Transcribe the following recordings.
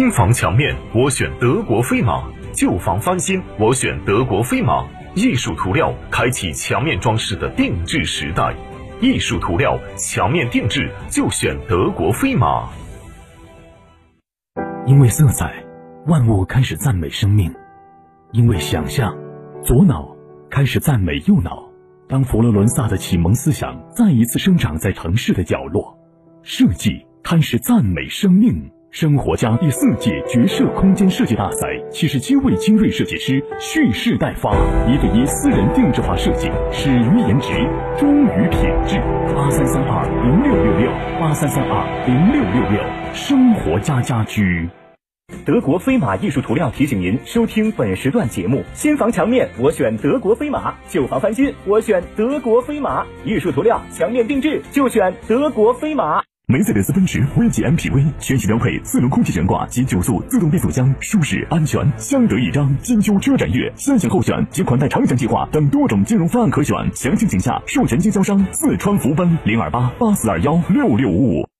新房墙面，我选德国飞马；旧房翻新，我选德国飞马。艺术涂料开启墙面装饰的定制时代，艺术涂料墙面定制就选德国飞马。因为色彩，万物开始赞美生命；因为想象，左脑开始赞美右脑。当佛罗伦萨的启蒙思想再一次生长在城市的角落，设计开始赞美生命。生活家第四届绝色空间设计大赛，七十七位精锐设计师蓄势待发，一对一私人定制化设计，始于颜值，忠于品质。八三三二零六六六，八三三二零六六六，生活家家居。德国飞马艺术涂料提醒您收听本时段节目：新房墙面我选德国飞马，旧房翻新我选德国飞马，艺术涂料墙面定制就选德国飞马。梅赛德斯奔驰 V 级 MPV 全系标配四轮空气悬挂及九速自动变速箱，舒适安全，相得益彰。金秋车展月，三享后选及款待长享计划等多种金融方案可选，详情请下授权经销商四川福奔零二八八四二幺六六五五。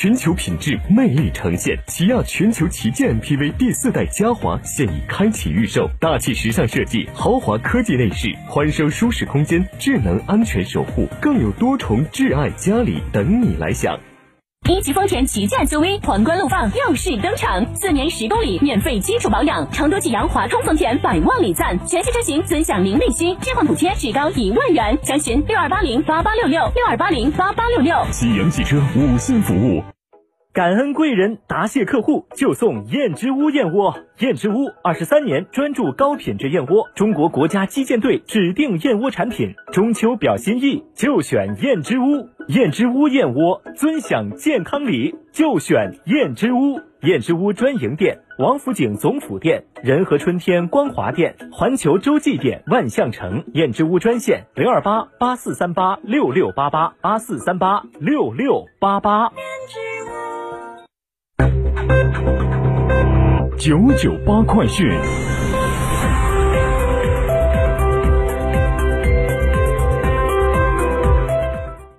全球品质魅力呈现，起亚全球旗舰 MPV 第四代嘉华现已开启预售，大气时尚设计，豪华科技内饰，欢声舒适空间，智能安全守护，更有多重挚爱家里等你来享。一级丰田旗舰 SUV 皇冠陆放又是登场，四年十公里免费基础保养，成都济阳华通丰田百万礼赞，全系车型尊享零利息，置换补贴至高一万元，详询六二八零八八六六六二八零八八六六。济阳汽车五星服务。感恩贵人，答谢客户，就送燕之屋燕窝。燕之屋二十三年专注高品质燕窝，中国国家击剑队指定燕窝产品。中秋表心意，就选燕之屋。燕之屋燕窝，尊享健康礼，就选燕之屋。燕之屋专营店：王府井总府店、仁和春天光华店、环球洲际店、万象城。燕之屋专线：零二八八四三八六六八八八四三八六六八八。九九八快讯。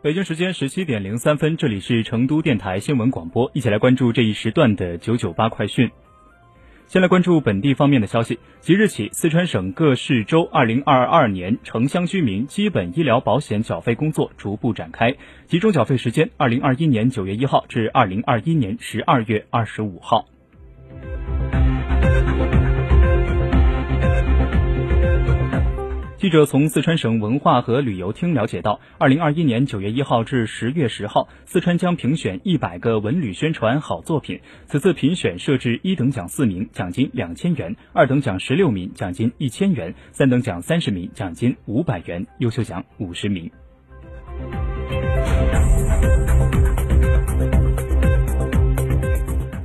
北京时间十七点零三分，这里是成都电台新闻广播，一起来关注这一时段的九九八快讯。先来关注本地方面的消息，即日起，四川省各市州2022年城乡居民基本医疗保险缴费工作逐步展开，集中缴费时间2021年9月1号至2021年12月二十五号。记者从四川省文化和旅游厅了解到，二零二一年九月一号至十月十号，四川将评选一百个文旅宣传好作品。此次评选设置一等奖四名，奖金两千元；二等奖十六名，奖金一千元；三等奖三十名，奖金五百元；优秀奖五十名。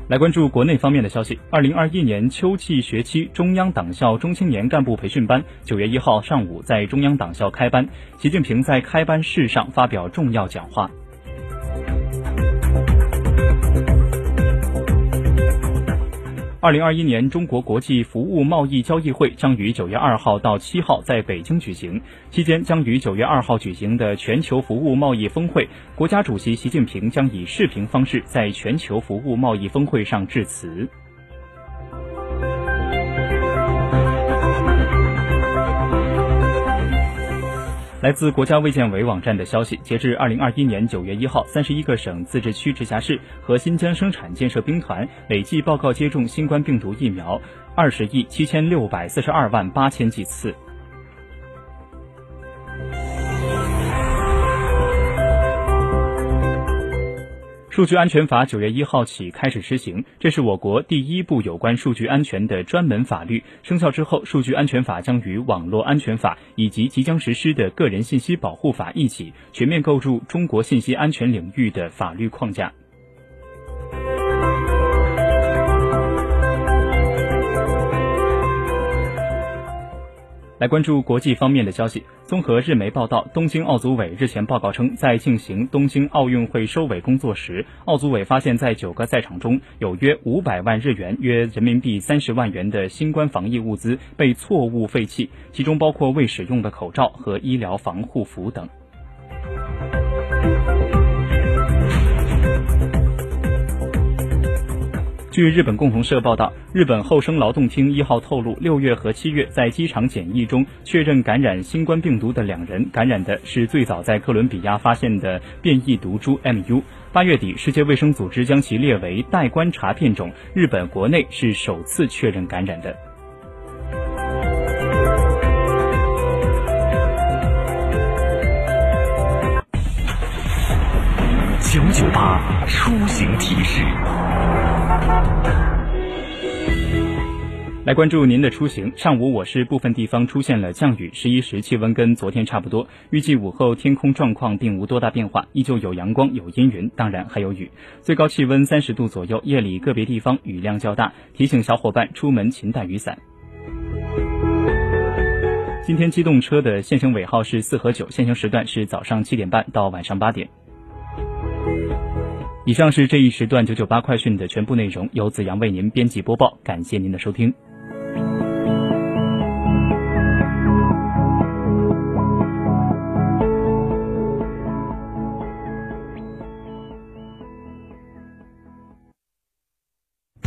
来关注国内方面的消息。二零二一年秋季学期中央党校中青年干部培训班九月一号上午在中央党校开班，习近平在开班式上发表重要讲话。二零二一年中国国际服务贸易交易会将于九月二号到七号在北京举行，期间将于九月二号举行的全球服务贸易峰会，国家主席习近平将以视频方式在全球服务贸易峰会上致辞。来自国家卫健委网站的消息，截至二零二一年九月一号，三十一个省、自治区、直辖市和新疆生产建设兵团累计报告接种新冠病毒疫苗二十亿七千六百四十二万八千剂次。数据安全法九月一号起开始施行，这是我国第一部有关数据安全的专门法律。生效之后，数据安全法将与网络安全法以及即将实施的个人信息保护法一起，全面构筑中国信息安全领域的法律框架。关注国际方面的消息。综合日媒报道，东京奥组委日前报告称，在进行东京奥运会收尾工作时，奥组委发现，在九个赛场中有约五百万日元（约人民币三十万元）的新冠防疫物资被错误废弃，其中包括未使用的口罩和医疗防护服等。据日本共同社报道，日本厚生劳动厅一号透露，六月和七月在机场检疫中确认感染新冠病毒的两人，感染的是最早在哥伦比亚发现的变异毒株 MU。八月底，世界卫生组织将其列为待观察变种，日本国内是首次确认感染的。九九八出行提示。来关注您的出行。上午我市部分地方出现了降雨，十一时气温跟昨天差不多。预计午后天空状况并无多大变化，依旧有阳光有阴云，当然还有雨。最高气温三十度左右，夜里个别地方雨量较大，提醒小伙伴出门勤带雨伞。今天机动车的限行尾号是四和九，限行时段是早上七点半到晚上八点。以上是这一时段九九八快讯的全部内容，由子阳为您编辑播报，感谢您的收听。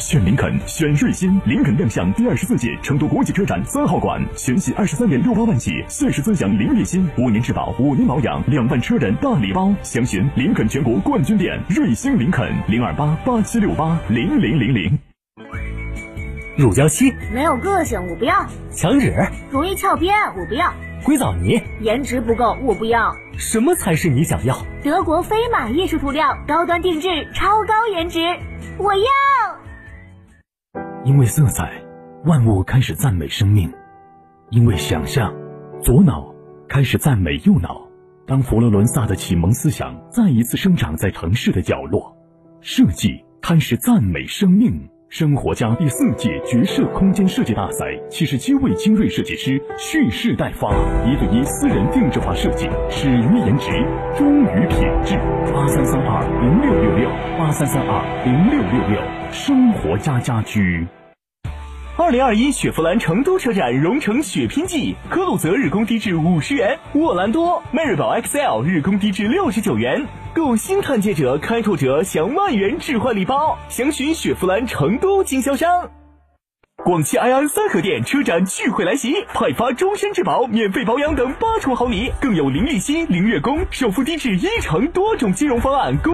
选林肯，选瑞星。林肯亮相第二十四届成都国际车展三号馆，全系二十三点六八万起，限时尊享零利息、五年质保、五年保养、两万车人大礼包。详询林肯全国冠军店瑞星林肯零二八八七六八零零零零。乳胶漆没有个性，我不要；墙纸容易翘边，我不要；硅藻泥颜值不够，我不要。什么才是你想要？德国飞马艺术涂料，高端定制，超高颜值，我要。因为色彩，万物开始赞美生命；因为想象，左脑开始赞美右脑。当佛罗伦萨的启蒙思想再一次生长在城市的角落，设计开始赞美生命。生活家第四届绝色空间设计大赛，七十七位精锐设计师蓄势待发，一对一私人定制化设计，始于颜值，忠于品质。八三三二零六六六，八三三二零六六六，生活家家居。二零二一雪佛兰成都车展荣成血拼季，科鲁泽日供低至五十元，沃兰多、迈锐宝 XL 日供低至六十九元。购新探界者、开拓者享万元置换礼包，详询雪佛兰成都经销商。广汽埃安三河店车展聚会来袭，派发终身质保、免费保养等八重好礼，更有零利息、零月供、首付低至一成多种金融方案供。